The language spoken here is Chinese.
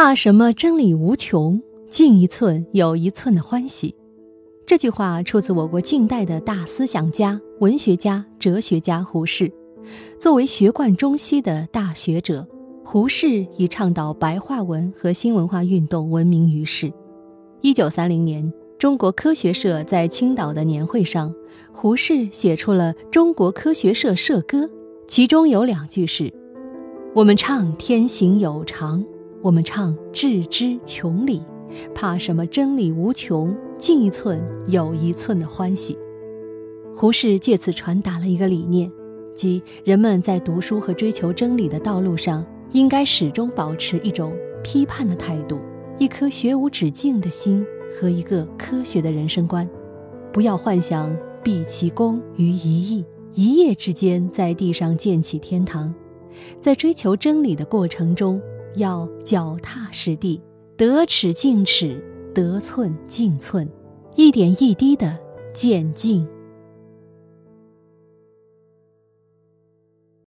怕什么真理无穷，进一寸有一寸的欢喜。这句话出自我国近代的大思想家、文学家、哲学家胡适。作为学贯中西的大学者，胡适以倡导白话文和新文化运动闻名于世。一九三零年，中国科学社在青岛的年会上，胡适写出了《中国科学社社歌》，其中有两句是：“我们唱天行有常，我们唱致知穷理，怕什么真理无穷。”进一寸有一寸的欢喜。胡适借此传达了一个理念，即人们在读书和追求真理的道路上，应该始终保持一种批判的态度，一颗学无止境的心和一个科学的人生观，不要幻想毕其功于一役，一夜之间在地上建起天堂。在追求真理的过程中，要脚踏实地，得尺进尺。得寸进寸，一点一滴的渐进。